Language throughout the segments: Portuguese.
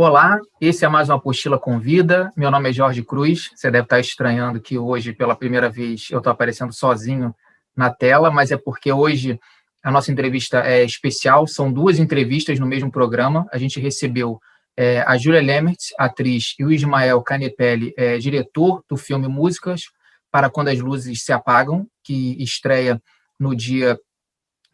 Olá, esse é mais uma Apostila Convida. Meu nome é Jorge Cruz. Você deve estar estranhando que hoje, pela primeira vez, eu estou aparecendo sozinho na tela, mas é porque hoje a nossa entrevista é especial. São duas entrevistas no mesmo programa. A gente recebeu é, a Júlia Lemertz, atriz, e o Ismael Canepelli, é, diretor do filme Músicas para Quando as Luzes Se Apagam, que estreia no dia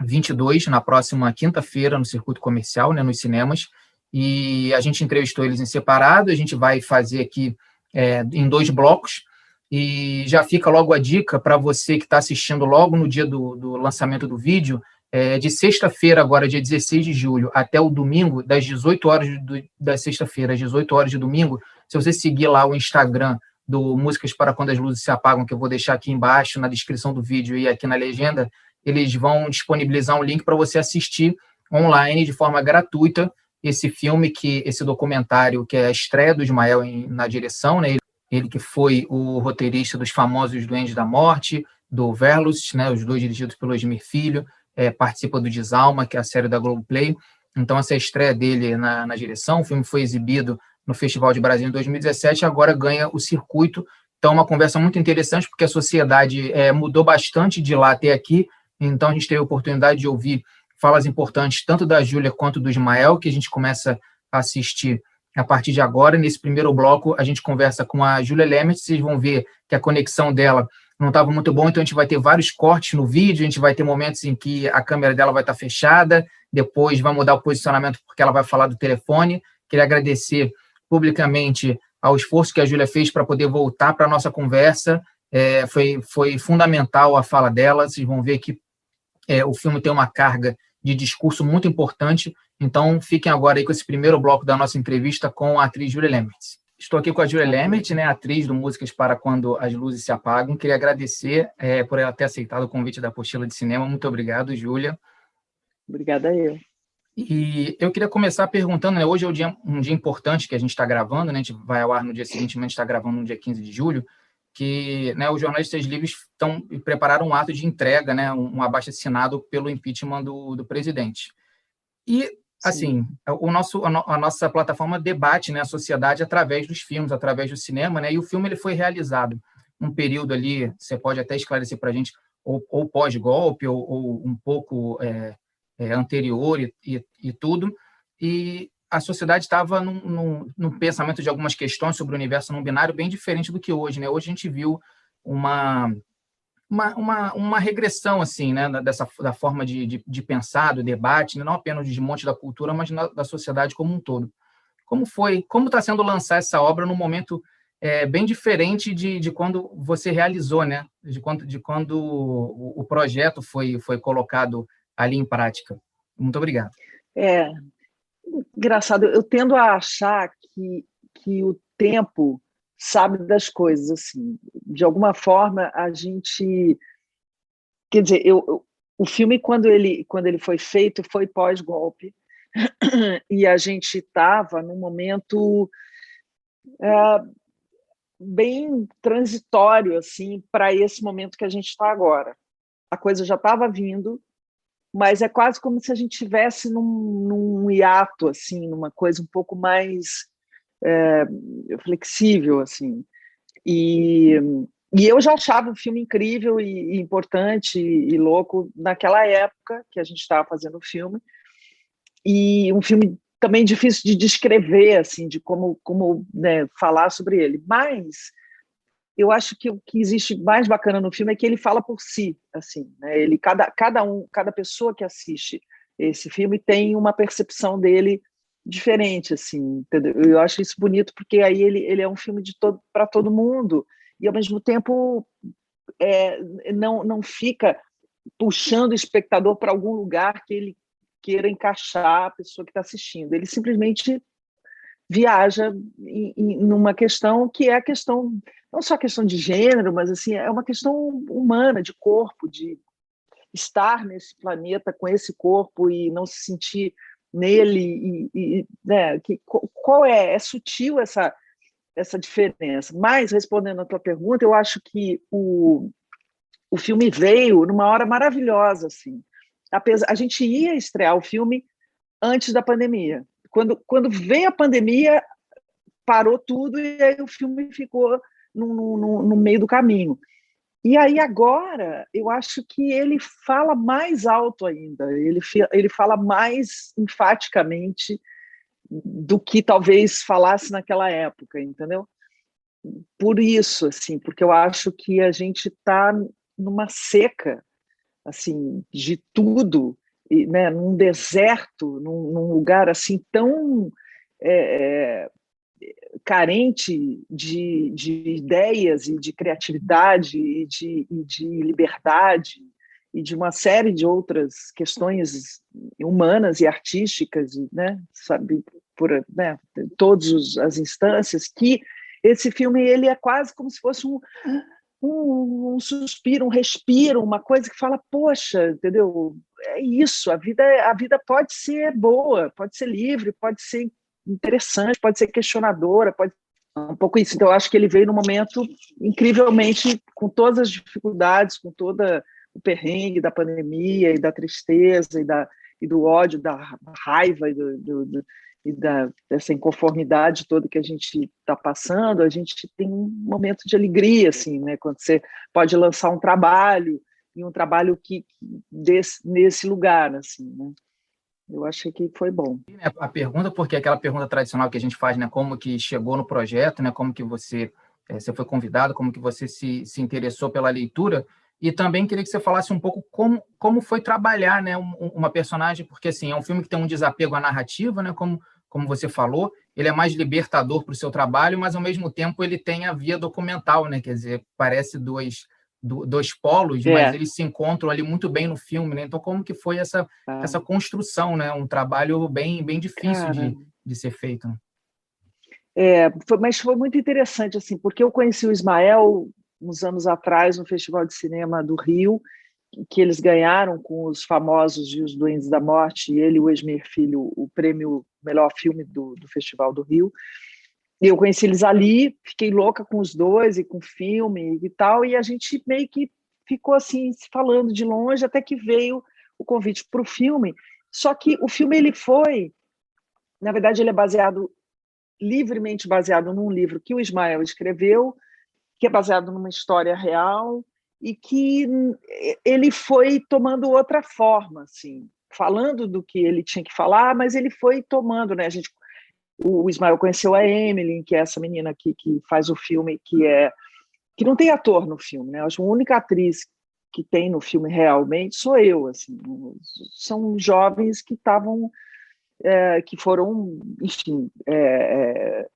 22, na próxima quinta-feira, no circuito comercial, né, nos cinemas e a gente entrevistou eles em separado. A gente vai fazer aqui é, em dois blocos. E já fica logo a dica para você que está assistindo logo no dia do, do lançamento do vídeo, é, de sexta-feira, agora, dia 16 de julho, até o domingo, das 18 horas do, da sexta-feira às 18 horas de domingo, se você seguir lá o Instagram do Músicas para Quando as Luzes Se Apagam, que eu vou deixar aqui embaixo na descrição do vídeo e aqui na legenda, eles vão disponibilizar um link para você assistir online de forma gratuita esse filme, que esse documentário, que é a estreia do Ismael em, na direção, né? ele que foi o roteirista dos famosos Duendes da Morte, do Verlust, né? os dois dirigidos pelo Esmir Filho, é, participa do Desalma, que é a série da Globoplay. Então, essa é estreia dele na, na direção. O filme foi exibido no Festival de Brasil em 2017 agora ganha o circuito. Então, é uma conversa muito interessante, porque a sociedade é, mudou bastante de lá até aqui. Então, a gente teve a oportunidade de ouvir falas importantes, tanto da Júlia quanto do Ismael, que a gente começa a assistir a partir de agora. Nesse primeiro bloco, a gente conversa com a Júlia Lemert, vocês vão ver que a conexão dela não estava muito bom, então a gente vai ter vários cortes no vídeo, a gente vai ter momentos em que a câmera dela vai estar fechada, depois vai mudar o posicionamento porque ela vai falar do telefone. Queria agradecer publicamente ao esforço que a Júlia fez para poder voltar para a nossa conversa. É, foi, foi fundamental a fala dela. Vocês vão ver que é, o filme tem uma carga de discurso muito importante. Então, fiquem agora aí com esse primeiro bloco da nossa entrevista com a atriz Julia Lemert. Estou aqui com a Julia Lemert, né, atriz do Músicas para Quando as Luzes Se Apagam. Queria agradecer é, por ela ter aceitado o convite da Apostila de Cinema. Muito obrigado, Júlia. Obrigada eu. E eu queria começar perguntando, né, hoje é um dia, um dia importante que a gente está gravando, né, a gente vai ao ar no dia seguinte, mas a gente está gravando no dia 15 de julho, que né, os jornalistas livres estão prepararam um ato de entrega, né, um, um abaixo-assinado pelo impeachment do, do presidente. E, assim, o nosso, a, no, a, nossa plataforma debate né, a sociedade através dos filmes, através do cinema, né, e o filme ele foi realizado. Num período ali, você pode até esclarecer para a gente, ou, ou pós-golpe, ou, ou, um pouco é, é, anterior e, e, e tudo, e a sociedade estava num, num, num, pensamento de algumas questões sobre o universo não binário bem diferente do que hoje. Né? Hoje a gente viu uma, uma, uma, uma regressão assim, né? dessa, da forma de, de, de pensar, do debate, não apenas de monte da cultura, mas na, da sociedade como um todo. Como foi, como está sendo lançar essa obra num momento é, bem diferente de, de quando você realizou, né? de quando, de quando o, o projeto foi, foi colocado ali em prática? Muito obrigado. É, engraçado, eu tendo a achar que, que o tempo sabe das coisas, assim. De alguma forma, a gente... Quer dizer, eu, o filme, quando ele, quando ele foi feito, foi pós-golpe, e a gente estava num momento é, bem transitório assim para esse momento que a gente está agora. A coisa já estava vindo, mas é quase como se a gente tivesse num, num hiato, assim, numa coisa um pouco mais é, flexível, assim. E, e eu já achava o filme incrível e, e importante e, e, louco naquela época que a gente estava fazendo o filme. E um filme também difícil de descrever, assim, de como, como né, falar sobre ele. Mas eu acho que o que existe mais bacana no filme é que ele fala por si, assim, né? Ele cada cada um, cada pessoa que assiste esse filme tem uma percepção dele diferente, assim, entendeu? Eu acho isso bonito porque aí ele ele é um filme de todo para todo mundo e ao mesmo tempo é, não não fica puxando o espectador para algum lugar que ele queira encaixar a pessoa que está assistindo. Ele simplesmente viaja em, em, numa questão que é a questão não só a questão de gênero, mas assim é uma questão humana de corpo, de estar nesse planeta com esse corpo e não se sentir nele e, e né, que, qual é é sutil essa essa diferença. Mas respondendo à tua pergunta, eu acho que o o filme veio numa hora maravilhosa assim. Apesar, a gente ia estrear o filme antes da pandemia, quando, quando veio a pandemia, parou tudo e aí o filme ficou no, no, no meio do caminho. E aí agora eu acho que ele fala mais alto ainda, ele, ele fala mais enfaticamente do que talvez falasse naquela época, entendeu? Por isso, assim, porque eu acho que a gente está numa seca, assim, de tudo, né, num deserto, num, num lugar assim tão é, carente de, de ideias e de criatividade e de, e de liberdade e de uma série de outras questões humanas e artísticas, né, sabe, por né, todas as instâncias, que esse filme ele é quase como se fosse um, um, um, suspiro, um respiro, uma coisa que fala, poxa, entendeu? É isso, a vida, a vida pode ser boa, pode ser livre, pode ser interessante, pode ser questionadora, pode um pouco isso. Então, eu acho que ele veio no momento incrivelmente com todas as dificuldades, com toda o perrengue da pandemia e da tristeza e, da, e do ódio, da raiva e, do, do, do, e da, dessa inconformidade toda que a gente está passando, a gente tem um momento de alegria, assim, né? Quando você pode lançar um trabalho e um trabalho que desse, nesse lugar, assim, né? Eu achei que foi bom. A pergunta, porque aquela pergunta tradicional que a gente faz, né? Como que chegou no projeto, né? Como que você, é, você foi convidado, como que você se, se interessou pela leitura. E também queria que você falasse um pouco como, como foi trabalhar né, uma personagem, porque assim, é um filme que tem um desapego à narrativa, né, como, como você falou, ele é mais libertador para o seu trabalho, mas ao mesmo tempo ele tem a via documental, né? Quer dizer, parece dois, dois polos, é. mas eles se encontram ali muito bem no filme, né? Então, como que foi essa, ah. essa construção, né? Um trabalho bem, bem difícil de, de ser feito. Né? É, foi, mas foi muito interessante, assim, porque eu conheci o Ismael uns anos atrás no Festival de Cinema do Rio, que eles ganharam com os famosos e os Duendes da Morte, e ele e o Esmer Filho, o prêmio melhor filme do, do Festival do Rio eu conheci eles ali, fiquei louca com os dois e com o filme e tal, e a gente meio que ficou assim, se falando de longe, até que veio o convite para o filme. Só que o filme ele foi, na verdade, ele é baseado livremente baseado num livro que o Ismael escreveu, que é baseado numa história real e que ele foi tomando outra forma, assim, falando do que ele tinha que falar, mas ele foi tomando, né? A gente o Ismael conheceu a Emily, que é essa menina aqui que faz o filme, que é que não tem ator no filme, né? Acho que a única atriz que tem no filme realmente sou eu, assim. São jovens que estavam, é, que foram, enfim, é, é,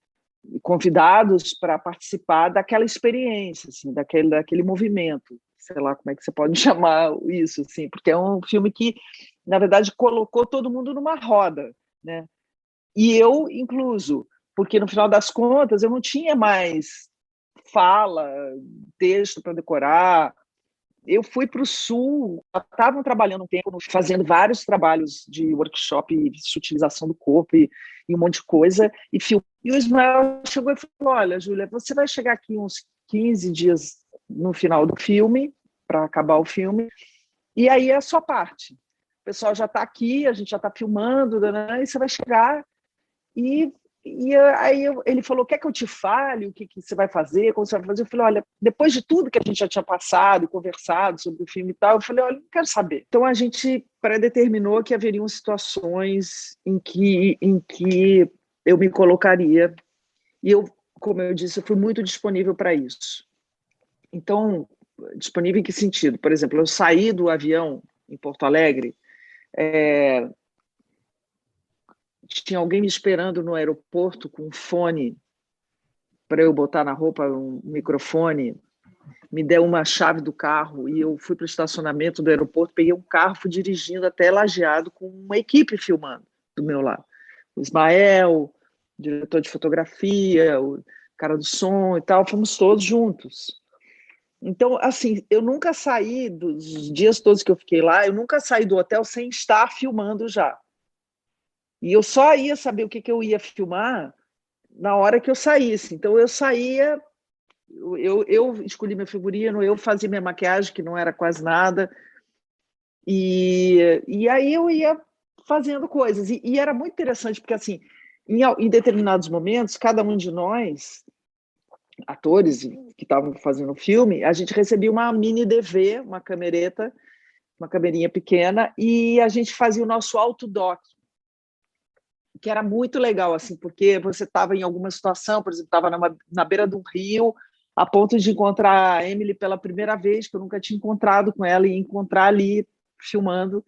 convidados para participar daquela experiência, assim, daquele, daquele movimento, sei lá como é que você pode chamar isso, assim, porque é um filme que, na verdade, colocou todo mundo numa roda, né? E eu incluso, porque no final das contas eu não tinha mais fala, texto para decorar. Eu fui para o Sul, estavam trabalhando um tempo, fazendo vários trabalhos de workshop de utilização do corpo e, e um monte de coisa, e, e o Ismael chegou e falou: Olha, Júlia, você vai chegar aqui uns 15 dias no final do filme, para acabar o filme, e aí é a sua parte. O pessoal já está aqui, a gente já está filmando, né, e você vai chegar e, e aí eu, ele falou: quer que eu te fale o que, que você vai fazer, como você vai fazer? Eu falei: olha, depois de tudo que a gente já tinha passado e conversado sobre o filme e tal, eu falei: olha, não quero saber. Então a gente predeterminou que haveriam situações em que, em que eu me colocaria. E eu, como eu disse, eu fui muito disponível para isso. Então, disponível em que sentido? Por exemplo, eu saí do avião em Porto Alegre, é, tinha alguém me esperando no aeroporto com um fone para eu botar na roupa um microfone, me deu uma chave do carro e eu fui para o estacionamento do aeroporto, peguei um carro, fui dirigindo até Lajeado com uma equipe filmando do meu lado. O Ismael, o diretor de fotografia, o cara do som e tal, fomos todos juntos. Então, assim, eu nunca saí dos dias todos que eu fiquei lá, eu nunca saí do hotel sem estar filmando já. E eu só ia saber o que, que eu ia filmar na hora que eu saísse. Então eu saía, eu, eu escolhi meu figurino, eu fazia minha maquiagem, que não era quase nada. E, e aí eu ia fazendo coisas. E, e, era muito interessante, porque assim, em, em determinados momentos, cada um de nós, atores que estavam fazendo o filme, a gente recebia uma mini DV, uma camereta, uma camerinha pequena, e a gente fazia o nosso autodoc, que era muito legal, assim, porque você estava em alguma situação, por exemplo, estava na beira de um rio, a ponto de encontrar a Emily pela primeira vez, que eu nunca tinha encontrado com ela, e encontrar ali filmando.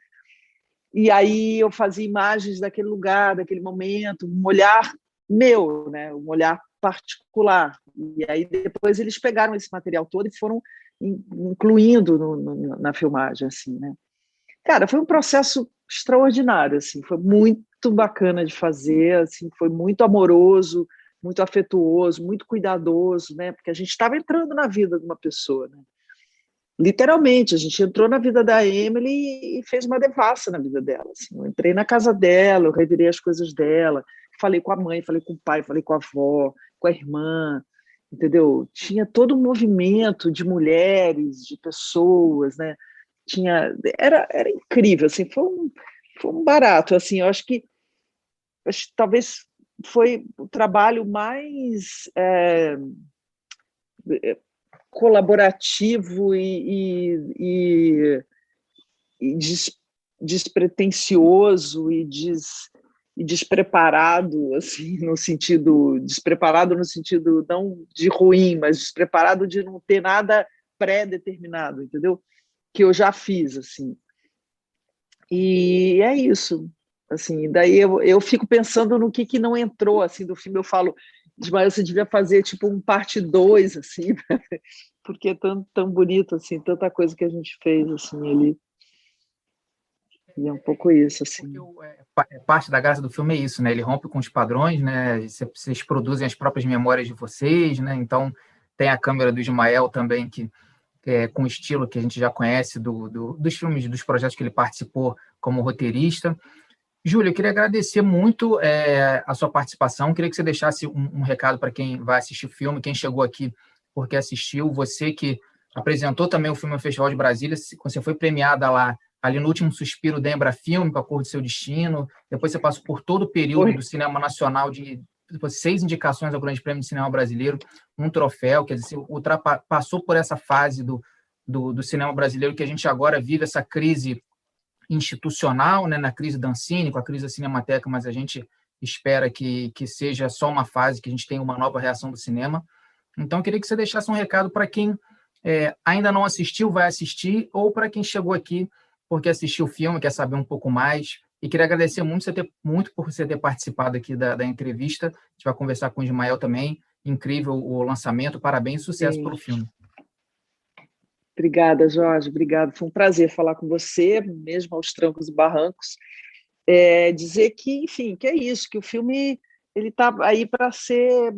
E aí eu fazia imagens daquele lugar, daquele momento, um olhar meu, né, um olhar particular. E aí depois eles pegaram esse material todo e foram incluindo no, no, na filmagem, assim, né? Cara, foi um processo extraordinário, assim, foi muito bacana de fazer, assim, foi muito amoroso, muito afetuoso, muito cuidadoso, né? Porque a gente estava entrando na vida de uma pessoa, né? Literalmente, a gente entrou na vida da Emily e fez uma devassa na vida dela. Assim. Eu entrei na casa dela, eu revirei as coisas dela, falei com a mãe, falei com o pai, falei com a avó, com a irmã, entendeu? Tinha todo um movimento de mulheres, de pessoas, né? Tinha, era, era incrível, assim, foi um, foi um barato, assim, eu acho que talvez foi o trabalho mais é, colaborativo e, e, e, e des, despretensioso e des, e despreparado, assim, no sentido despreparado no sentido não de ruim, mas despreparado de não ter nada pré-determinado, entendeu? Que eu já fiz, assim. E é isso, assim. Daí eu, eu fico pensando no que que não entrou assim do filme. Eu falo, mas você devia fazer tipo um parte 2 assim, porque é tão tão bonito assim, tanta coisa que a gente fez assim ali. E é um pouco isso, assim. É, é, parte da graça do filme é isso, né? Ele rompe com os padrões, né? Vocês produzem as próprias memórias de vocês, né? Então, tem a câmera do Ismael também, que é, com o estilo que a gente já conhece do, do, dos filmes, dos projetos que ele participou como roteirista. Júlia, eu queria agradecer muito é, a sua participação. Queria que você deixasse um, um recado para quem vai assistir o filme, quem chegou aqui porque assistiu, você que apresentou também o filme no Festival de Brasília, você foi premiada lá ali no último suspiro da Embra Filme, para a cor do seu destino. Depois você passou por todo o período Oi. do cinema nacional de seis indicações ao Grande Prêmio de Cinema Brasileiro, um troféu, quer dizer, passou por essa fase do, do, do, cinema brasileiro que a gente agora vive essa crise institucional, né, na crise da Ancine, com a crise da Cinemateca, mas a gente espera que, que seja só uma fase, que a gente tenha uma nova reação do cinema. Então, eu queria que você deixasse um recado para quem é, ainda não assistiu, vai assistir, ou para quem chegou aqui porque assistiu o filme, quer saber um pouco mais. E queria agradecer muito, você ter, muito por você ter participado aqui da, da entrevista. A gente vai conversar com o Ismael também. Incrível o lançamento. Parabéns sucesso Sim. pelo filme. Obrigada, Jorge. Obrigado. Foi um prazer falar com você, mesmo aos trancos e barrancos. É, dizer que, enfim, que é isso, que o filme ele está aí para ser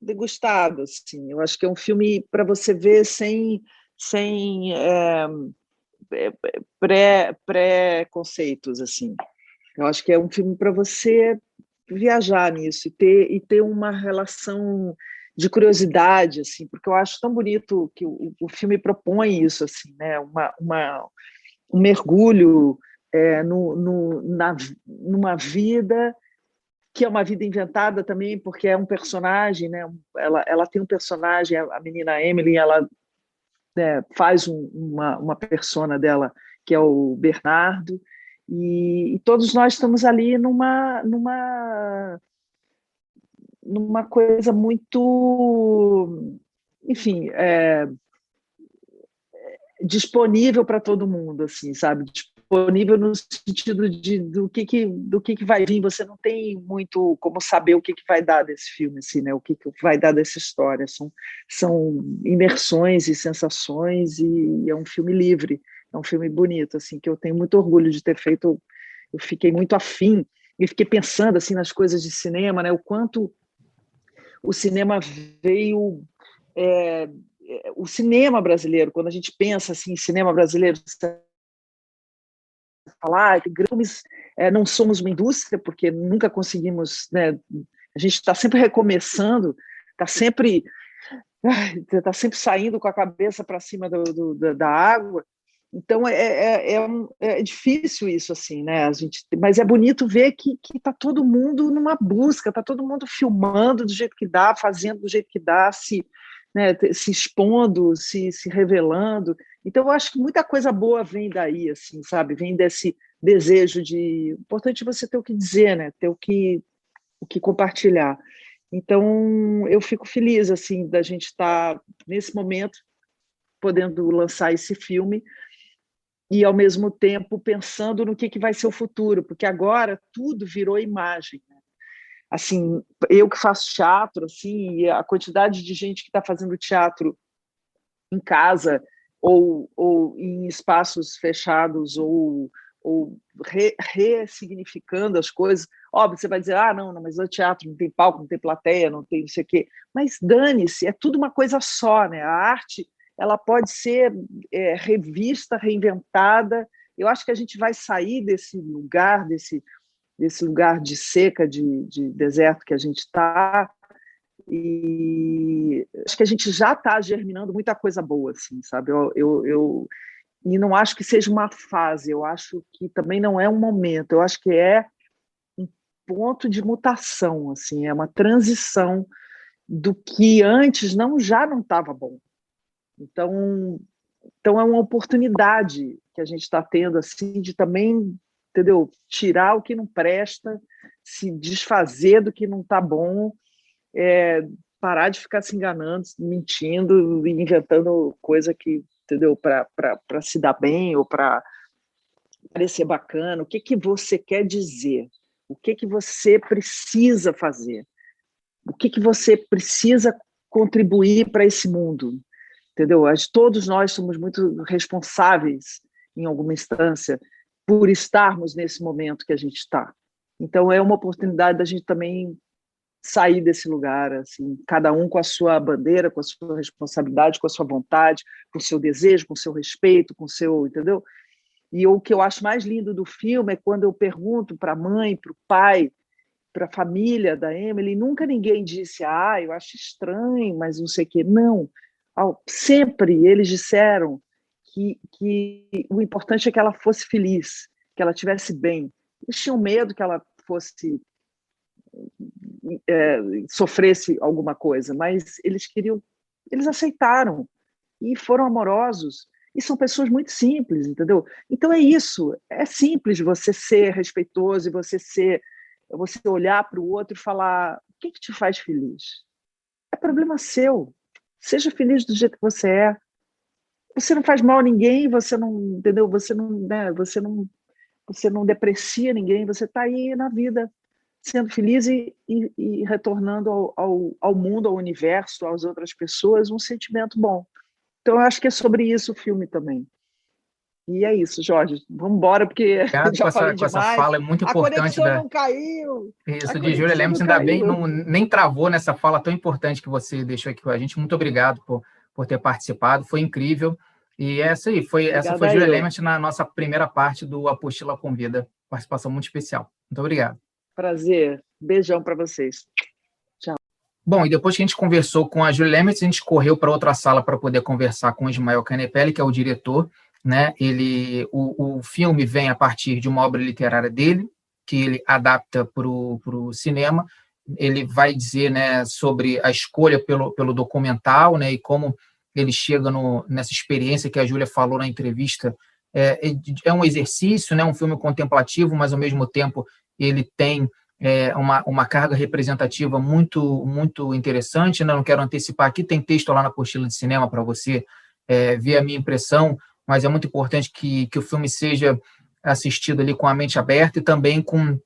degustado. Assim. Eu acho que é um filme para você ver sem, sem é, pré, pré-conceitos, assim. Eu acho que é um filme para você viajar nisso e ter, e ter uma relação de curiosidade, assim, porque eu acho tão bonito que o, o filme propõe isso, assim, né? Uma, uma um mergulho é, no, no, na, numa vida que é uma vida inventada também, porque é um personagem, né? Ela, ela tem um personagem, a menina Emily, ela né, faz um, uma, uma persona dela, que é o Bernardo, e, e, todos nós estamos ali numa, numa, numa coisa muito, enfim, é, disponível para todo mundo, assim, sabe? disponível no sentido de do que, que do que, que vai vir. Você não tem muito como saber o que, que vai dar desse filme, assim, né? O que, que vai dar dessa história. São, são imersões e sensações e é um filme livre. É um filme bonito, assim, que eu tenho muito orgulho de ter feito. Eu fiquei muito afim e fiquei pensando assim nas coisas de cinema, né? O quanto o cinema veio é, é o cinema brasileiro, quando a gente pensa assim, em cinema brasileiro, falar, grãos é, não somos uma indústria, porque nunca conseguimos, né, a gente está sempre recomeçando, está sempre está sempre saindo com a cabeça para cima do, do, da água, Então é, é, é, é, difícil isso assim, né? A gente, mas é bonito ver que que está todo mundo numa busca, está todo mundo filmando do jeito que dá, fazendo do jeito que dá, se né, se expondo, se, se revelando. Então eu acho que muita coisa boa vem daí, assim, sabe? Vem desse desejo de importante você ter o que dizer, né? Ter o que o que compartilhar. Então eu fico feliz assim da gente estar tá, nesse momento podendo lançar esse filme e ao mesmo tempo pensando no que, que vai ser o futuro, porque agora tudo virou imagem. Né? Assim, eu que faço teatro, assim, a quantidade de gente que está fazendo teatro em casa ou, ou em espaços fechados ou, ou re, ressignificando as coisas. Óbvio, você vai dizer, ah, não, não, mas o teatro não tem palco, não tem plateia, não tem não sei o quê. Mas dane-se, é tudo uma coisa só, né? A arte ela pode ser é, revista, reinventada. Eu acho que a gente vai sair desse lugar, desse, desse lugar de seca, de, de deserto que a gente está, e acho que a gente já está germinando muita coisa boa, assim, sabe? Eu, eu, eu, e não acho que seja uma fase, eu acho que também não é um momento, eu acho que é um ponto de mutação, assim, é uma transição do que antes não já não estava bom, então, então é uma oportunidade que a gente está tendo assim de também, entendeu? Tirar o que não presta, se desfazer do que não está bom, é, parar de ficar se enganando, mentindo, inventando coisa que, entendeu? Para se dar bem ou para parecer bacana. O que que você quer dizer? O que que você precisa fazer? O que que você precisa contribuir para esse mundo? Entendeu? Todos nós somos muito responsáveis, em alguma instância, por estarmos nesse momento que a gente está. Então, é uma oportunidade da gente também sair desse lugar, assim, cada um com a sua bandeira, com a sua responsabilidade, com a sua vontade, com o seu desejo, com o seu respeito, com o seu, entendeu? E o que eu acho mais lindo do filme é quando eu pergunto para a mãe, para o pai, para a família da Emily, nunca ninguém disse, ah, eu acho estranho, mas não sei o quê. Não, sempre eles disseram que, que o importante é que ela fosse feliz, que ela tivesse bem. Eles tinham medo que ela fosse é, sofresse alguma coisa, mas eles queriam, eles aceitaram e foram amorosos e são pessoas muito simples, entendeu? Então é isso, é simples você ser respeitoso e você ser, você olhar para o outro e falar o que, que te faz feliz. É problema seu, Seja feliz do jeito que você é. Você não faz mal a ninguém, você não, entendeu? Você não, né? Você não, você não deprecia ninguém. Você está aí na vida sendo feliz e, e, e retornando ao, ao, ao, mundo, ao universo, às outras pessoas, um sentimento bom. Então, eu acho que é sobre isso o filme também. E é isso, Jorge. Vamos embora, porque Obrigado já com, essa, com essa fala, é muito importante. A da... não caiu. Isso, de Júlia Lemos, ainda bem, não, nem travou nessa fala tão importante que você deixou aqui com a gente. Muito obrigado por, por ter participado, foi incrível. E essa aí, foi, essa foi Júlia Lemos na nossa primeira parte do Apostila Convida. Participação muito especial. Muito obrigado. Prazer. Beijão para vocês. Tchau. Bom, e depois que a gente conversou com a Júlia Lemes, a gente correu para outra sala para poder conversar com o Ismael Canepelli, que é o diretor, né? Ele, o, o filme vem a partir de uma obra literária dele, que ele adapta para o cinema. Ele vai dizer né, sobre a escolha pelo, pelo documental né, e como ele chega no, nessa experiência que a Júlia falou na entrevista. É, é, é um exercício, né, um filme contemplativo, mas ao mesmo tempo ele tem é, uma, uma carga representativa muito muito interessante. Né? Não quero antecipar aqui, tem texto lá na apostila de cinema para você é, ver a minha impressão mas é muito importante que, que o filme seja assistido ali com a mente aberta e também com,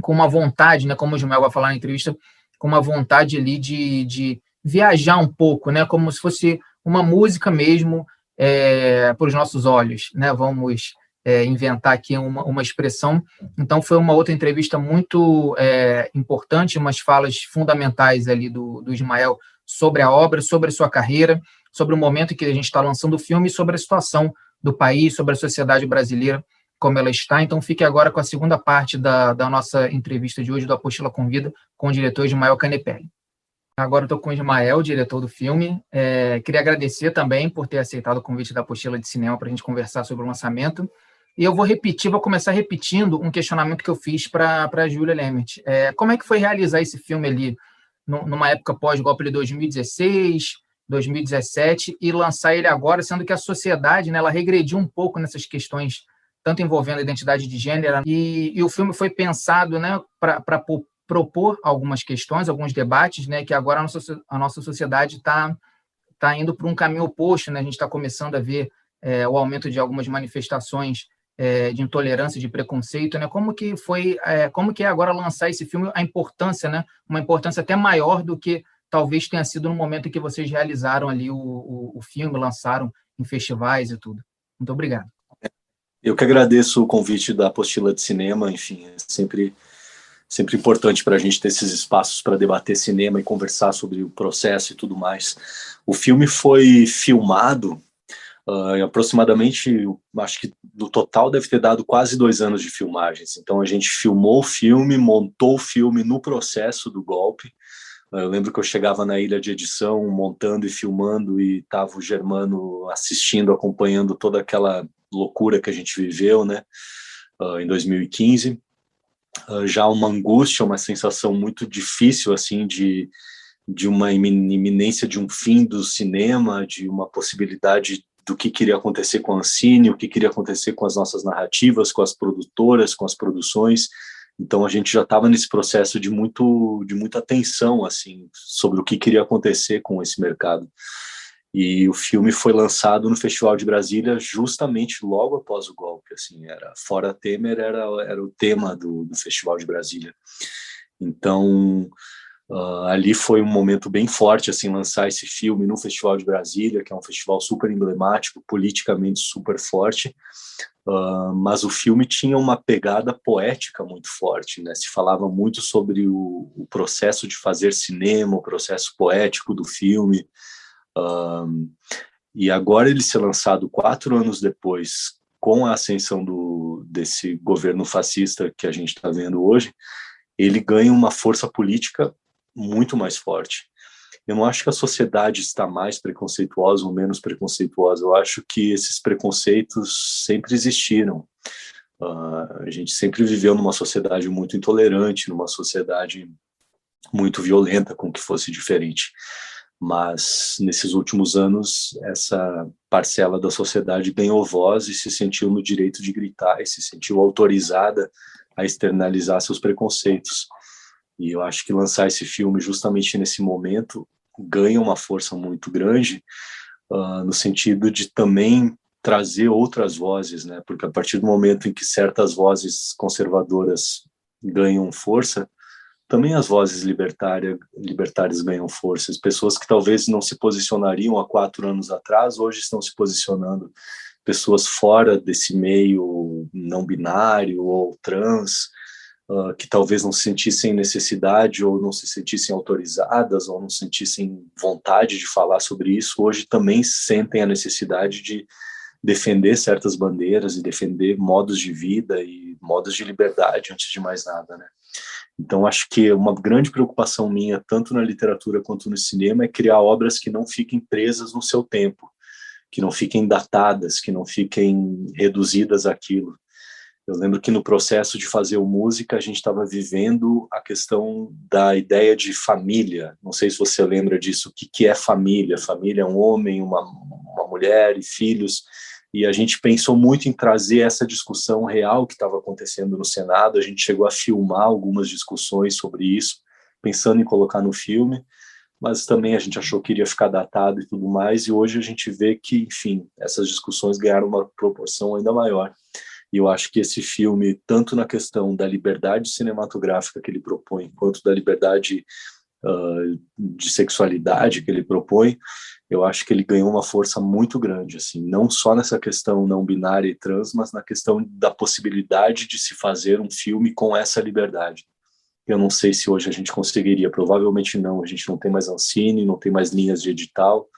com uma vontade, né, como o Gilmel vai falar na entrevista, com uma vontade ali de, de viajar um pouco, né, como se fosse uma música mesmo é, para os nossos olhos, né, vamos é, inventar aqui uma, uma expressão. Então, foi uma outra entrevista muito é, importante, umas falas fundamentais ali do, do Ismael sobre a obra, sobre a sua carreira, sobre o momento em que a gente está lançando o filme sobre a situação do país, sobre a sociedade brasileira, como ela está. Então, fique agora com a segunda parte da, da nossa entrevista de hoje do Apostila Convida com o diretor Ismael Canepelli. Agora estou com o Ismael, diretor do filme. É, queria agradecer também por ter aceitado o convite da Apostila de Cinema para a gente conversar sobre o lançamento. E eu vou repetir, vou começar repetindo um questionamento que eu fiz para a Júlia Lemert. É, como é que foi realizar esse filme ali numa época pós-golpe de 2016, 2017 e lançar ele agora, sendo que a sociedade né, ela regrediu um pouco nessas questões, tanto envolvendo a identidade de gênero, e, e o filme foi pensado né, para propor algumas questões, alguns debates, né, que agora a nossa, a nossa sociedade está tá indo para um caminho oposto. Né? A gente está começando a ver é, o aumento de algumas manifestações é, de intolerância, de preconceito, né? Como que foi, é, como que é agora lançar esse filme, a importância, né? Uma importância até maior do que talvez tenha sido no momento em que vocês realizaram ali o, o, o filme, lançaram em festivais e tudo. Muito obrigado. Eu que agradeço o convite da apostila de cinema, enfim, é sempre sempre importante para a gente ter esses espaços para debater cinema e conversar sobre o processo e tudo mais. O filme foi filmado Uh, aproximadamente, acho que no total deve ter dado quase dois anos de filmagens. Então a gente filmou o filme, montou o filme no processo do golpe. Uh, eu lembro que eu chegava na ilha de edição, montando e filmando, e estava o Germano assistindo, acompanhando toda aquela loucura que a gente viveu, né? Uh, em 2015. já uma angústia, uma sensação muito difícil, assim, de de uma iminência de um fim do cinema, de uma possibilidade do que queria acontecer com a Ancine, o que queria acontecer com as nossas narrativas, com as produtoras, com as produções. Então a gente já estava nesse processo de muito de muita atenção assim sobre o que queria acontecer com esse mercado. E o filme foi lançado no Festival de Brasília justamente logo após o golpe, assim, era fora Temer era era o tema do, do Festival de Brasília. Então Uh, ali foi um momento bem forte, assim, lançar esse filme no Festival de Brasília, que é um festival super emblemático, politicamente super forte, uh, mas o filme tinha uma pegada poética muito forte, né? Se falava muito sobre o, o processo de fazer cinema, o processo poético do filme, uh, e agora ele ser lançado quatro anos depois, com a ascensão do, desse governo fascista que a gente está vendo hoje, ele ganha uma força política muito mais forte. Eu não acho que a sociedade está mais preconceituosa ou menos preconceituosa. Eu acho que esses preconceitos sempre existiram. Uh, a gente sempre viveu numa sociedade muito intolerante, numa sociedade muito violenta com que fosse diferente. Mas nesses últimos anos, essa parcela da sociedade ganhou voz e se sentiu no direito de gritar e se sentiu autorizada a externalizar seus preconceitos. E eu acho que lançar esse filme justamente nesse momento ganha uma força muito grande uh, no sentido de também trazer outras vozes, né? Porque a partir do momento em que certas vozes conservadoras ganham força, também as vozes libertárias, libertárias ganham força. As pessoas que talvez não se posicionariam há quatro anos atrás, hoje estão se posicionando. Pessoas fora desse meio não binário ou trans, uh, que talvez não se sentissem necessidade ou não se sentissem autorizadas ou não sentissem vontade de falar sobre isso, hoje também sentem a necessidade de defender certas bandeiras e defender modos de vida e modos de liberdade antes de mais nada, né? Então acho que uma grande preocupação minha, tanto na literatura quanto no cinema, é criar obras que não fiquem presas no seu tempo, que não fiquem datadas, que não fiquem reduzidas àquilo. Eu lembro que no processo de fazer o música, a gente estava vivendo a questão da ideia de família. Não sei se você lembra disso. O que, que é família? Família é um homem, uma, uma mulher e filhos. E a gente pensou muito em trazer essa discussão real que estava acontecendo no Senado. A gente chegou a filmar algumas discussões sobre isso, pensando em colocar no filme, mas também a gente achou que iria ficar datado e tudo mais. E hoje a gente vê que, enfim, essas discussões ganharam uma proporção ainda maior. E eu acho que esse filme, tanto na questão da liberdade cinematográfica que ele propõe, quanto da liberdade uh, de sexualidade que ele propõe, eu acho que ele ganhou uma força muito grande, assim, não só nessa questão não binária e trans, mas na questão da possibilidade de se fazer um filme com essa liberdade. Eu não sei se hoje a gente conseguiria, provavelmente não. A gente não tem mais Ancine, não tem mais linhas de edital.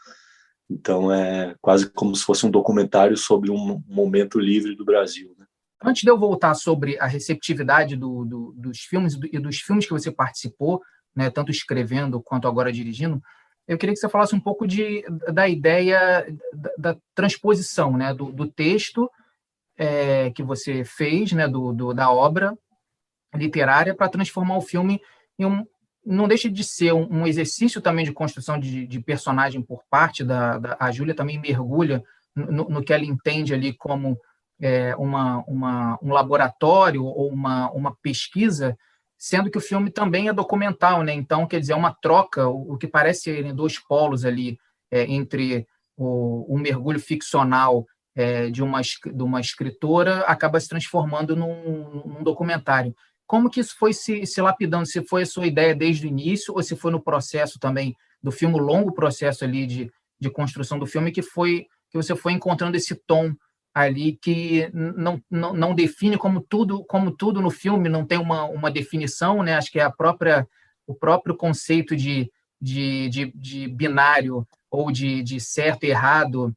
Então é quase como se fosse um documentário sobre um momento livre do Brasil. Antes de eu voltar sobre a receptividade do, do, dos filmes e dos filmes que você participou, né, tanto escrevendo quanto agora dirigindo, eu queria que você falasse um pouco de, da ideia da, da transposição né, do, do texto é, que você fez, né, do, do da obra literária, para transformar o filme em um. Não deixa de ser um, exercício também de construção de, de personagem por parte da, da. Júlia também mergulha no, no, que ela entende ali como é, uma, uma, um laboratório ou uma, uma pesquisa sendo que o filme também é documental, né? Então, quer dizer, é uma troca, o, o que parece serem dois polos ali é, entre o, o, mergulho ficcional é, de, uma, de uma escritora acaba se transformando num, num, documentário. Como que isso foi se, se lapidando? Se foi a sua ideia desde o início ou se foi no processo também do filme, o longo processo ali de, de construção do filme que foi que você foi encontrando esse tom ali que não, não, não, define como tudo como tudo no filme não tem uma, uma definição né? Acho que é a própria o próprio conceito de, de, de, de binário ou de, de certo e errado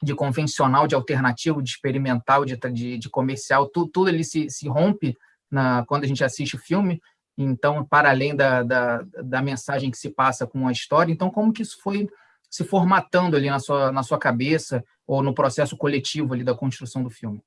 de convencional de alternativo de experimental de, de, de comercial tudo, tudo ele se, se rompe na quando a gente assiste o filme. Então para além da, da, da mensagem que se passa com a história então como que isso foi se formatando ali na sua, na sua cabeça ou no processo coletivo ali da construção do filme?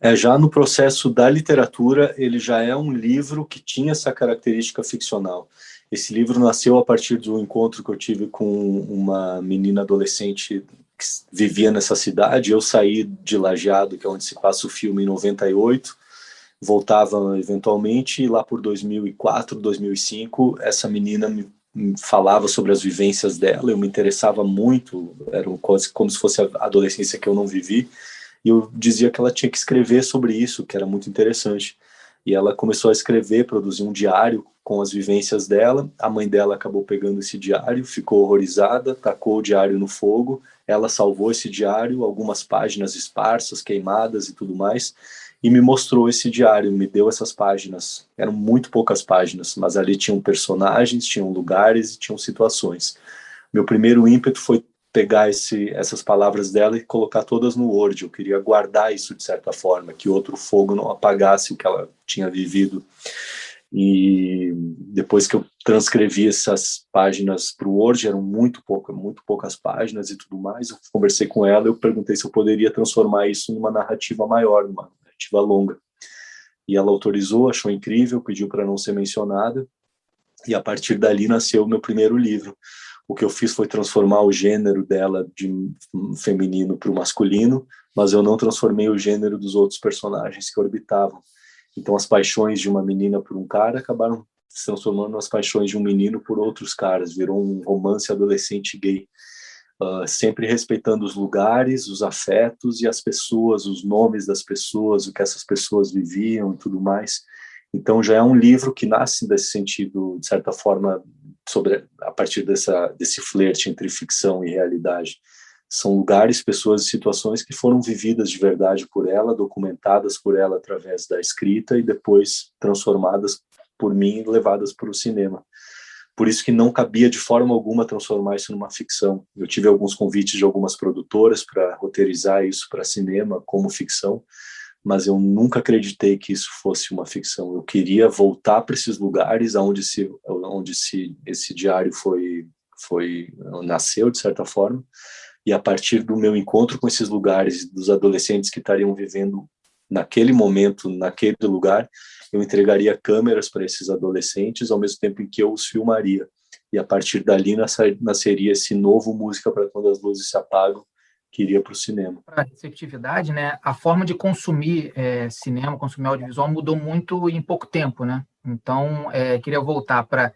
É, já no processo da literatura, ele já é um livro que tinha essa característica ficcional. Esse livro nasceu a partir do encontro que eu tive com uma menina adolescente que vivia nessa cidade. Eu saí de Lajeado, que é onde se passa o filme, em 98, voltava eventualmente, e lá por 2004, 2005, essa menina me falava sobre as vivências dela, eu me interessava muito, era quase como se fosse a adolescência que eu não vivi, e eu dizia que ela tinha que escrever sobre isso, que era muito interessante. E ela começou a escrever, produzir um diário com as vivências dela. A mãe dela acabou pegando esse diário, ficou horrorizada, tacou o diário no fogo. Ela salvou esse diário, algumas páginas esparsas, queimadas e tudo mais e me mostrou esse diário, me deu essas páginas. Eram muito poucas páginas, mas ali tinham personagens, tinham lugares e tinham situações. Meu primeiro ímpeto foi pegar esse, essas palavras dela e colocar todas no Word. Eu queria guardar isso de certa forma, que outro fogo não apagasse o que ela tinha vivido. E depois que eu transcrevi essas páginas para o Word, eram muito poucas, muito poucas páginas e tudo mais. Eu conversei com ela, eu perguntei se eu poderia transformar isso numa narrativa maior, numa narrativa longa. E ela autorizou, achou incrível, pediu para não ser mencionada. E a partir dali nasceu o meu primeiro livro. O que eu fiz foi transformar o gênero dela de feminino para o masculino, mas eu não transformei o gênero dos outros personagens que orbitavam. Então, as paixões de uma menina por um cara acabaram se transformando nas paixões de um menino por outros caras. Virou um romance adolescente gay uh, sempre respeitando os lugares, os afetos e as pessoas, os nomes das pessoas, o que essas pessoas viviam e tudo mais. Então já é um livro que nasce desse sentido, de certa forma, sobre a partir dessa desse flerte entre ficção e realidade. São lugares, pessoas e situações que foram vividas de verdade por ela, documentadas por ela através da escrita e depois transformadas por mim e levadas para o cinema. Por isso que não cabia de forma alguma transformar isso numa ficção. Eu tive alguns convites de algumas produtoras para roteirizar isso para cinema como ficção, mas eu nunca acreditei que isso fosse uma ficção. Eu queria voltar para esses lugares aonde se onde se esse diário foi foi nasceu de certa forma e a partir do meu encontro com esses lugares dos adolescentes que estariam vivendo naquele momento naquele lugar eu entregaria câmeras para esses adolescentes ao mesmo tempo em que eu os filmaria. E a partir dali nasceria esse novo Música para Quando as Luzes Se Apagam, que iria para o cinema. A receptividade, né, a forma de consumir é, cinema, consumir audiovisual mudou muito em pouco tempo. Né? Então, é, queria voltar para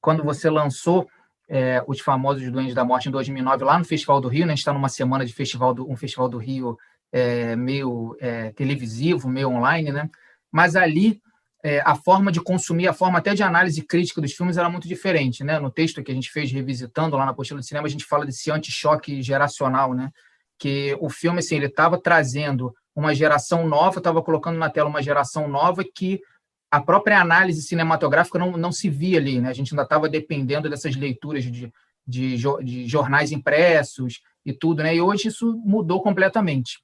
quando você lançou é, os famosos Doentes da Morte em 2009, lá no Festival do Rio, né? a gente está numa semana de festival do, um Festival do Rio é, meio é, televisivo, meio online, né? mas ali é, a forma de consumir, a forma até de análise crítica dos filmes era muito diferente, né? No texto que a gente fez revisitando lá na apostila de cinema, a gente fala desse anti-choque geracional, né? Que o filme, assim, ele estava trazendo uma geração nova, estava colocando na tela uma geração nova que a própria análise cinematográfica não, não se via ali, né? A gente ainda estava dependendo dessas leituras de, de, de jornais impressos e tudo, né? E hoje isso mudou completamente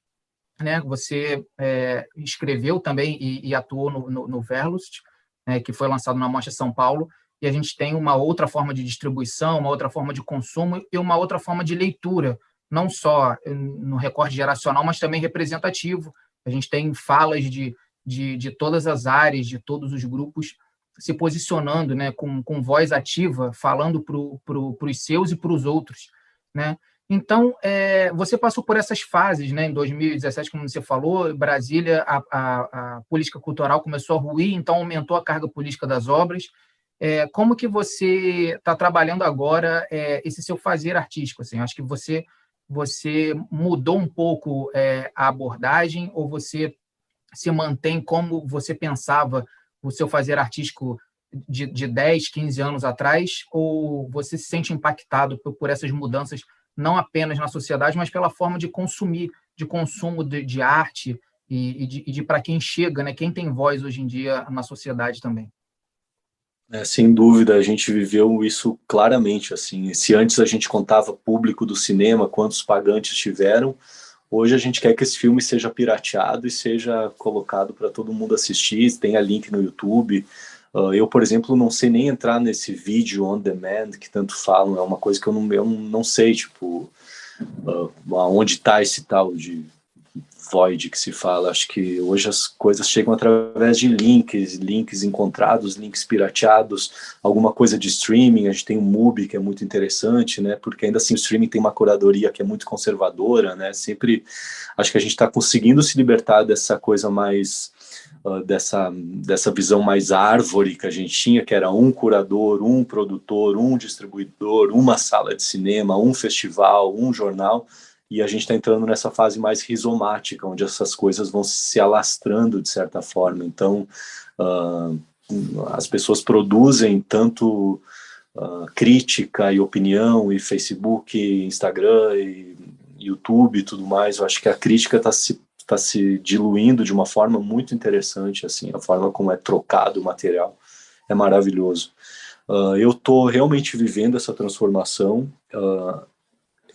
né? Você é, escreveu também e, e atuou no, no, no Verlust, né, que foi lançado na Mostra São Paulo. e a gente tem uma outra forma de distribuição, uma outra forma de consumo e uma outra forma de leitura, não só no recorte geracional, mas também representativo. A gente tem falas de, de, de todas as áreas, de todos os grupos se posicionando né, com, com voz ativa, falando para pro, os seus e para os outros. Né? Então, é, você passou por essas fases, né? Em 2017, como você falou, Brasília, a, a, a política cultural começou a ruir, então aumentou a carga política das obras. É, como que você está trabalhando agora é, esse seu fazer artístico? Assim, acho que você você mudou um pouco é, a abordagem ou você se mantém como você pensava o seu fazer artístico de, de 10, 15 anos atrás ou você se sente impactado por, por essas mudanças não apenas na sociedade, mas pela forma de consumir, de consumo de, de arte e, e de, de para quem chega, né? quem tem voz hoje em dia na sociedade também. É, sem dúvida, a gente viveu isso claramente. Assim, se antes a gente contava público do cinema, quantos pagantes tiveram, hoje a gente quer que esse filme seja pirateado e seja colocado para todo mundo assistir. Tenha link no YouTube. Uh, eu, por exemplo, não sei nem entrar nesse vídeo on demand que tanto falam, é uma coisa que eu não, eu não sei, tipo, uh, aonde está esse tal de void que se fala. Acho que hoje as coisas chegam através de links, links encontrados, links pirateados, alguma coisa de streaming. A gente tem o MUBI, que é muito interessante, né? Porque ainda assim o streaming tem uma curadoria que é muito conservadora, né? Sempre acho que a gente está conseguindo se libertar dessa coisa mais uh, dessa, dessa visão mais árvore que a gente tinha, que era um curador, um produtor, um distribuidor, uma sala de cinema, um festival, um jornal, e a gente está entrando nessa fase mais rizomática, onde essas coisas vão se alastrando de certa forma. Então, uh, as pessoas produzem tanto uh, crítica e opinião, e Facebook, Instagram, e YouTube e tudo mais. Eu acho que a crítica está se está se diluindo de uma forma muito interessante, assim, a forma como é trocado o material é maravilhoso. Uh, eu estou realmente vivendo essa transformação. Uh,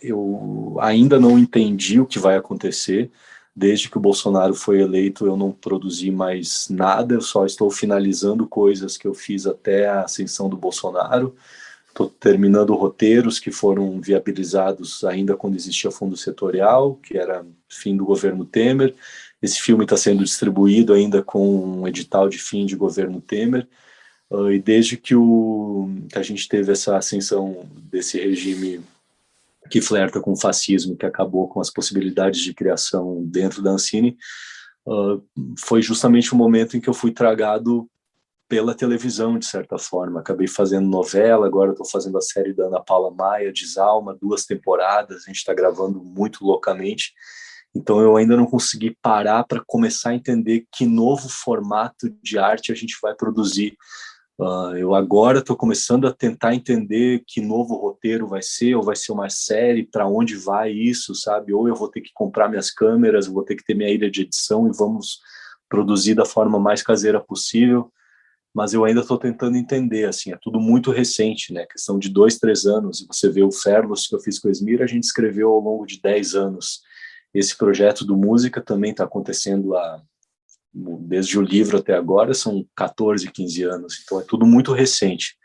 eu ainda não entendi o que vai acontecer. Desde que o Bolsonaro foi eleito, eu não produzi mais nada, eu só estou finalizando coisas que eu fiz até a ascensão do Bolsonaro. Estou terminando roteiros que foram viabilizados ainda quando existia fundo setorial, que era fim do governo Temer. Esse filme está sendo distribuído ainda com um edital de fim de governo Temer. Uh, e desde que, o, que a gente teve essa ascensão desse regime que flerta com o fascismo, que acabou com as possibilidades de criação dentro da Ancine, uh, foi justamente o momento em que eu fui tragado pela televisão, de certa forma. Acabei fazendo novela, agora estou fazendo a série da Ana Paula Maia, Desalma, duas temporadas, a gente está gravando muito loucamente. Então eu ainda não consegui parar para começar a entender que novo formato de arte a gente vai produzir. Uh, eu agora estou começando a tentar entender que novo roteiro vai ser, ou vai ser uma série, para onde vai isso, sabe? Ou eu vou ter que comprar minhas câmeras, vou ter que ter minha ilha de edição e vamos produzir da forma mais caseira possível mas eu ainda estou tentando entender, assim, é tudo muito recente, né, questão de dois, três anos, e você vê o Ferlos que eu fiz com o Esmir, a gente escreveu ao longo de dez anos. Esse projeto do Música também está acontecendo há, desde o livro até agora, são 14, 15 anos, então é tudo muito recente,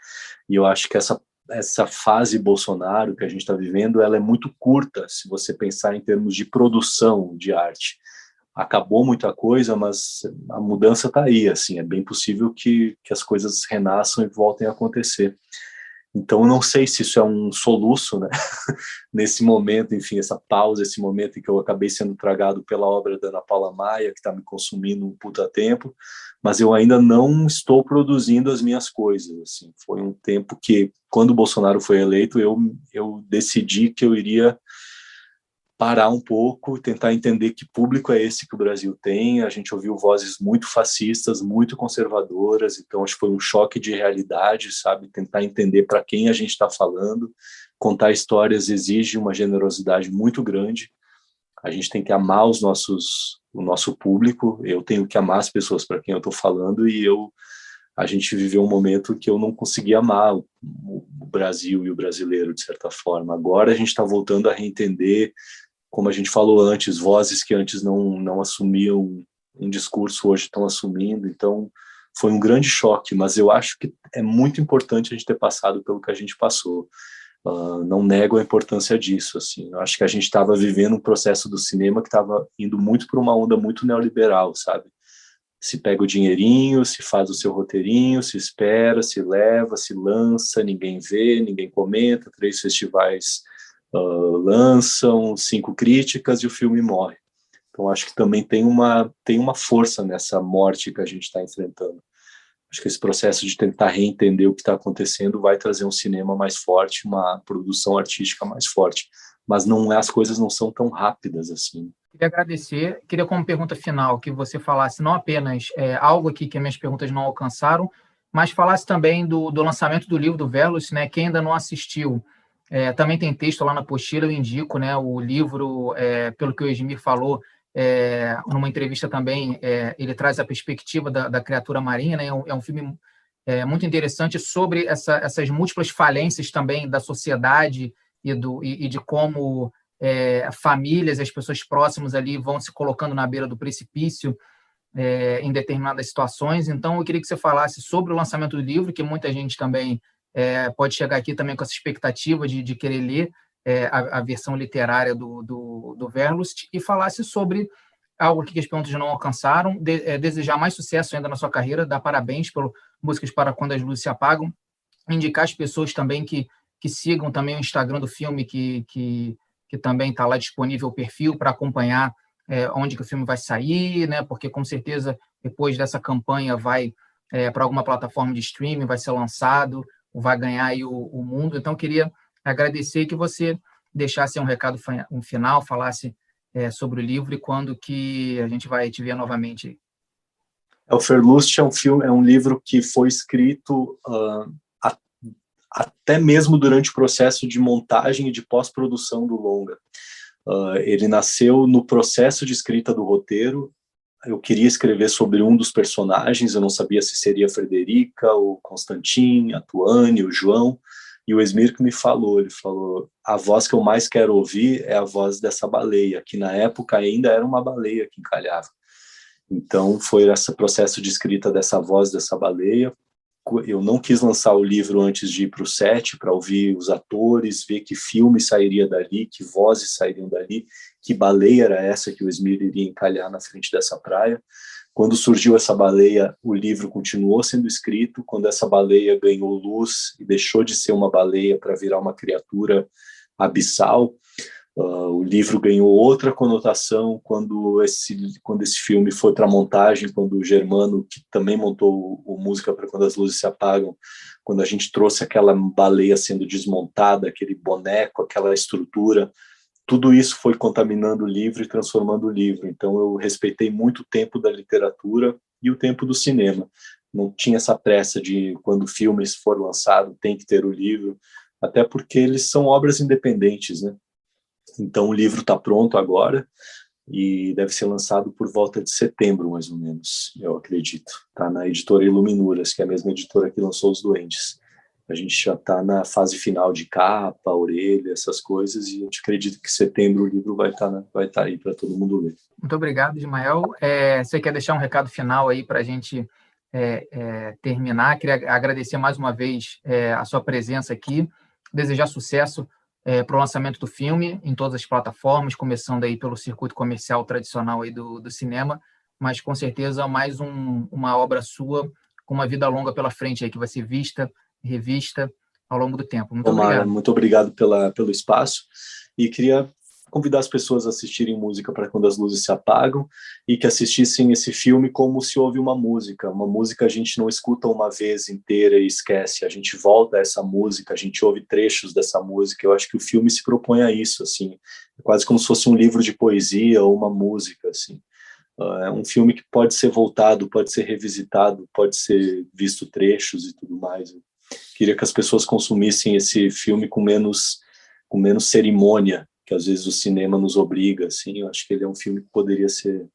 e eu acho que essa essa fase Bolsonaro que a gente está vivendo, ela é muito curta se você pensar em termos de produção de arte acabou muita coisa, mas a mudança está aí, assim, é bem possível que, que as coisas renasçam e voltem a acontecer. Então, não sei se isso é um soluço, né? Nesse momento, enfim, essa pausa, esse momento em que eu acabei sendo tragado pela obra da Ana Paula Maia, que está me consumindo um puta tempo, mas eu ainda não estou produzindo as minhas coisas, assim. Foi um tempo que, quando o Bolsonaro foi eleito, eu, eu decidi que eu iria parar um pouco, tentar entender que público é esse que o Brasil tem. A gente ouviu vozes muito fascistas, muito conservadoras, então acho que foi um choque de realidade, sabe? Tentar entender para quem a gente está falando. Contar histórias exige uma generosidade muito grande. A gente tem que amar os nossos, o nosso público. Eu tenho que amar as pessoas para quem eu estou falando e eu a gente viveu um momento que eu não conseguia amar o, Brasil e o brasileiro de certa forma. Agora a gente está voltando a reentender como a gente falou antes, vozes que antes não, não assumiam um discurso hoje estão assumindo. Então, foi um grande choque, mas eu acho que é muito importante a gente ter passado pelo que a gente passou. Uh, não nego a importância disso. Assim, eu acho que a gente estava vivendo um processo do cinema que estava indo muito para uma onda muito neoliberal, sabe? Se pega o dinheirinho, se faz o seu roteirinho, se espera, se leva, se lança, ninguém vê, ninguém comenta, três festivais uh, lançam, cinco críticas e o filme morre. Então acho que também tem uma tem uma força nessa morte que a gente está enfrentando. Acho que esse processo de tentar reentender o que está acontecendo vai trazer um cinema mais forte, uma produção artística mais forte. Mas não as coisas não são tão rápidas assim. Queria agradecer. Queria, como pergunta final, que você falasse não apenas é, algo aqui que minhas perguntas não alcançaram, mas falasse também do, do lançamento do livro do Verlos, né? Quem ainda não assistiu, é, também tem texto lá na apostila, eu indico, né? O livro, é, pelo que o Esmir falou, é, numa entrevista também, é, ele traz a perspectiva da, da criatura marinha, né? É um, é um filme é, muito interessante sobre essa, essas múltiplas falências também da sociedade e, do, e, e de como é, famílias, as pessoas próximas ali vão se colocando na beira do precipício em determinadas situações. Então, eu queria que você falasse sobre o lançamento do livro, que muita gente também é, pode chegar aqui também com essa expectativa de, de querer ler, é, a, a, versão literária do, do, do Verlust e falasse sobre algo que as perguntas não alcançaram, de, é, desejar mais sucesso ainda na sua carreira, dar parabéns pelo Músicas para Quando as Luzes se Apagam, indicar as pessoas também que, que sigam também o Instagram do filme, que, que, que também está lá disponível o perfil para acompanhar é, onde que o filme vai sair, né? porque com certeza depois dessa campanha vai é, para alguma plataforma de streaming, vai ser lançado, vai ganhar aí o, o mundo. Então, queria agradecer que você deixasse um recado um final, falasse é, sobre o livro e quando que a gente vai te ver novamente. É, o Ferlust é um filme, é um livro que foi escrito uh, a, até mesmo durante o processo de montagem e de pós-produção do longa. Uh, ele nasceu no processo de escrita do roteiro. Eu queria escrever sobre um dos personagens, eu não sabia se seria a Frederica, o Constantin, a Tuane, o João. E o Esmir que me falou, ele falou, a voz que eu mais quero ouvir é a voz dessa baleia, que na época ainda era uma baleia que encalhava. Então foi esse processo de escrita dessa voz dessa baleia. Eu não quis lançar o livro antes de ir para o set para ouvir os atores, ver que filme sairia dali, que vozes sairiam dali, que baleia era essa que o Esmir iria encalhar na frente dessa praia. Quando surgiu essa baleia, o livro continuou sendo escrito. Quando essa baleia ganhou luz e deixou de ser uma baleia para virar uma criatura abissal, uh, o livro ganhou outra conotação quando esse quando esse filme foi para montagem, quando o Germano, que também montou o, o música para quando as luzes se apagam, quando a gente trouxe aquela baleia sendo desmontada, aquele boneco, aquela estrutura tudo isso foi contaminando o livro e transformando o livro. Então eu respeitei muito o tempo da literatura e o tempo do cinema. Não tinha essa pressa de quando o filme for lançado tem que ter o livro, até porque eles são obras independentes, né? Então o livro está pronto agora e deve ser lançado por volta de setembro, mais ou menos, eu acredito. Está na editora Iluminuras, que é a mesma editora que lançou Os Duendes a gente já está na fase final de capa, orelha, essas coisas, e a gente acredita que setembro o livro vai estar tá, vai tá aí para todo mundo ler. Muito obrigado, Ismael. É, você quer deixar um recado final aí para a gente é, é, terminar? Queria agradecer mais uma vez é, a sua presença aqui, desejar sucesso é, para o lançamento do filme em todas as plataformas, começando aí pelo circuito comercial tradicional aí do, do cinema, mas com certeza mais um, uma obra sua com uma vida longa pela frente aí que vai ser vista revista ao longo do tempo. Muito Omar, obrigado. Muito obrigado pela, pelo espaço e queria convidar as pessoas a assistirem música para quando as luzes se apagam e que assistissem esse filme como se ouve uma música. Uma música a gente não escuta uma vez inteira e esquece, a gente volta a essa música, a gente ouve trechos dessa música. Eu acho que o filme se propõe a isso, assim, é quase como se fosse um livro de poesia ou uma música, assim. Uh, é um filme que pode ser voltado, pode ser revisitado, pode ser visto trechos e tudo mais queria que as pessoas consumissem esse filme com menos com menos cerimônia que às vezes o cinema nos obriga assim. Eu acho que ele é um filme que poderia ser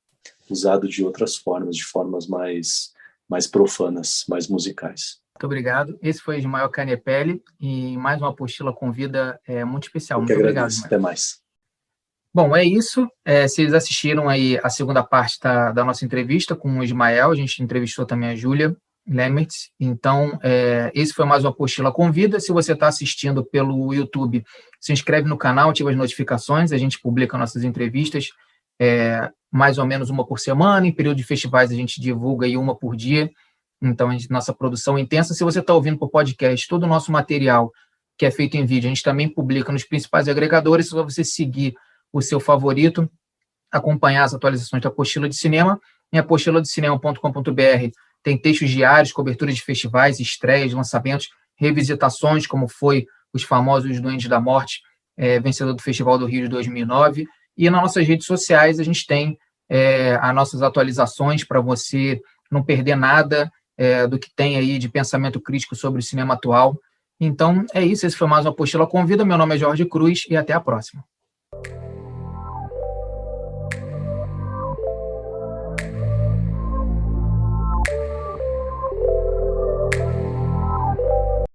usado de outras formas de formas mais mais profanas mais musicais. Muito obrigado. Esse foi Ismael Canepelli e mais uma apostila com vida é, muito especial. Muito obrigado até mais. Bom, é isso. É, vocês assistiram aí a segunda parte da, da nossa entrevista com o Ismael. A gente entrevistou também a Júlia Lemertz. Então, é, esse foi mais uma apostila convida. Se você está assistindo pelo YouTube, se inscreve no canal, ativa as notificações. A gente publica nossas entrevistas é, mais ou menos uma por semana. Em período de festivais, a gente divulga aí uma por dia. Então, gente, nossa produção é intensa. Se você está ouvindo por podcast, todo o nosso material que é feito em vídeo, a gente também publica nos principais agregadores. Só você seguir o seu favorito, acompanhar as atualizações da apostila de cinema em apostiladecinema.com.br tem textos diários, cobertura de festivais, estreias, lançamentos, revisitações, como foi os famosos Doentes da Morte, é, vencedor do Festival do Rio de 2009. E nas nossas redes sociais a gente tem é, as nossas atualizações para você não perder nada é, do que tem aí de pensamento crítico sobre o cinema atual. Então é isso, esse foi mais uma apostila convida. Meu nome é Jorge Cruz e até a próxima.